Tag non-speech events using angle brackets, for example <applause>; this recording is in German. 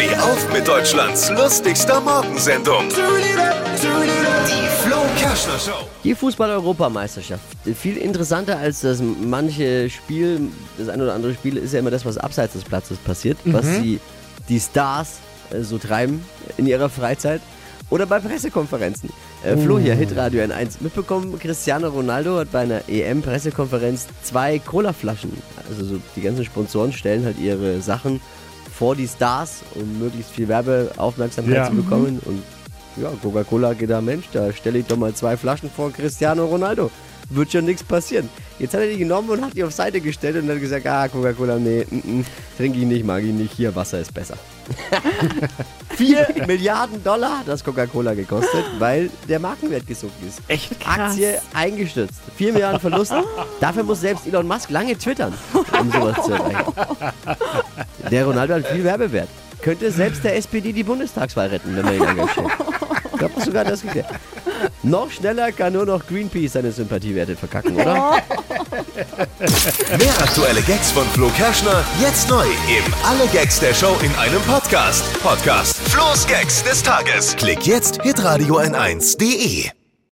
Steh auf mit Deutschlands lustigster Morgensendung. Die Flo Kerschner Show. Die Fußball-Europameisterschaft. Viel interessanter als das manche Spiel, das ein oder andere Spiel, ist ja immer das, was abseits des Platzes passiert, was die, die Stars äh, so treiben in ihrer Freizeit. Oder bei Pressekonferenzen. Äh, Flo hier, Hitradio N1. Mitbekommen, Cristiano Ronaldo hat bei einer EM-Pressekonferenz zwei Cola-Flaschen. Also so die ganzen Sponsoren stellen halt ihre Sachen vor die Stars, um möglichst viel Werbeaufmerksamkeit Ja. zu bekommen. Und ja, Coca-Cola geht da, Mensch, da stelle ich doch mal zwei Flaschen vor Cristiano Ronaldo. Wird schon nichts passieren. Jetzt hat er die genommen und hat die auf Seite gestellt und hat gesagt, ah, Coca-Cola, nee, mm, mm, trinke ich nicht, mag ich nicht, hier, Wasser ist besser. <laughs> 4 Milliarden Dollar hat das Coca-Cola gekostet, weil der Markenwert gesunken ist. Echt Aktie eingestürzt. 4 Milliarden Verlust. <laughs> Dafür muss selbst Elon Musk lange twittern, um sowas zu erreichen. <laughs> Der Ronaldo hat viel Werbewert. Könnte selbst der SPD die Bundestagswahl retten, wenn man ihn engagiert. Ich glaube sogar das geklärt. Noch schneller kann nur noch Greenpeace seine Sympathiewerte verkacken, oder? Mehr aktuelle Gags von Flo Kerschner jetzt neu im Alle Gags der Show in einem Podcast. Podcast Flo's Gags des Tages. Klick jetzt hitradio n1.de.